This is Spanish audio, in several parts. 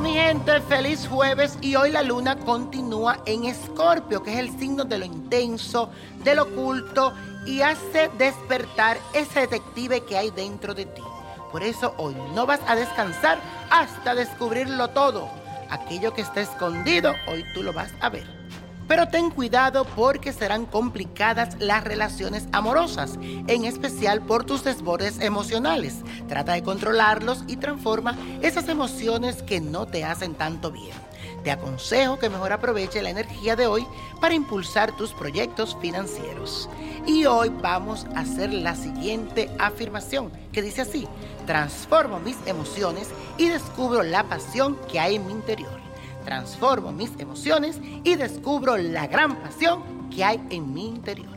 mi gente, feliz jueves y hoy la luna continúa en Escorpio, que es el signo de lo intenso, de lo oculto y hace despertar ese detective que hay dentro de ti. Por eso hoy no vas a descansar hasta descubrirlo todo. Aquello que está escondido, hoy tú lo vas a ver. Pero ten cuidado porque serán complicadas las relaciones amorosas, en especial por tus desbordes emocionales. Trata de controlarlos y transforma esas emociones que no te hacen tanto bien. Te aconsejo que mejor aproveche la energía de hoy para impulsar tus proyectos financieros. Y hoy vamos a hacer la siguiente afirmación que dice así, transformo mis emociones y descubro la pasión que hay en mi interior transformo mis emociones y descubro la gran pasión que hay en mi interior.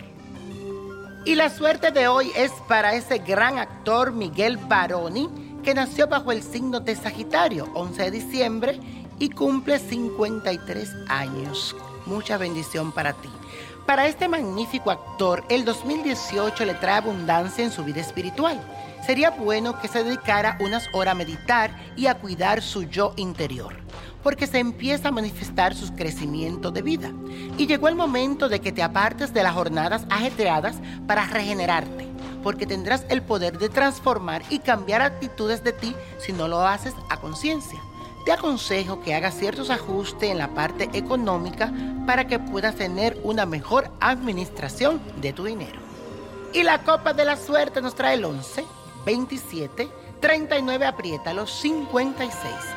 Y la suerte de hoy es para ese gran actor Miguel Baroni, que nació bajo el signo de Sagitario, 11 de diciembre, y cumple 53 años. Mucha bendición para ti. Para este magnífico actor, el 2018 le trae abundancia en su vida espiritual. Sería bueno que se dedicara unas horas a meditar y a cuidar su yo interior porque se empieza a manifestar su crecimiento de vida. Y llegó el momento de que te apartes de las jornadas ajetreadas para regenerarte, porque tendrás el poder de transformar y cambiar actitudes de ti si no lo haces a conciencia. Te aconsejo que hagas ciertos ajustes en la parte económica para que puedas tener una mejor administración de tu dinero. Y la copa de la suerte nos trae el 11, 27, 39, aprieta los 56.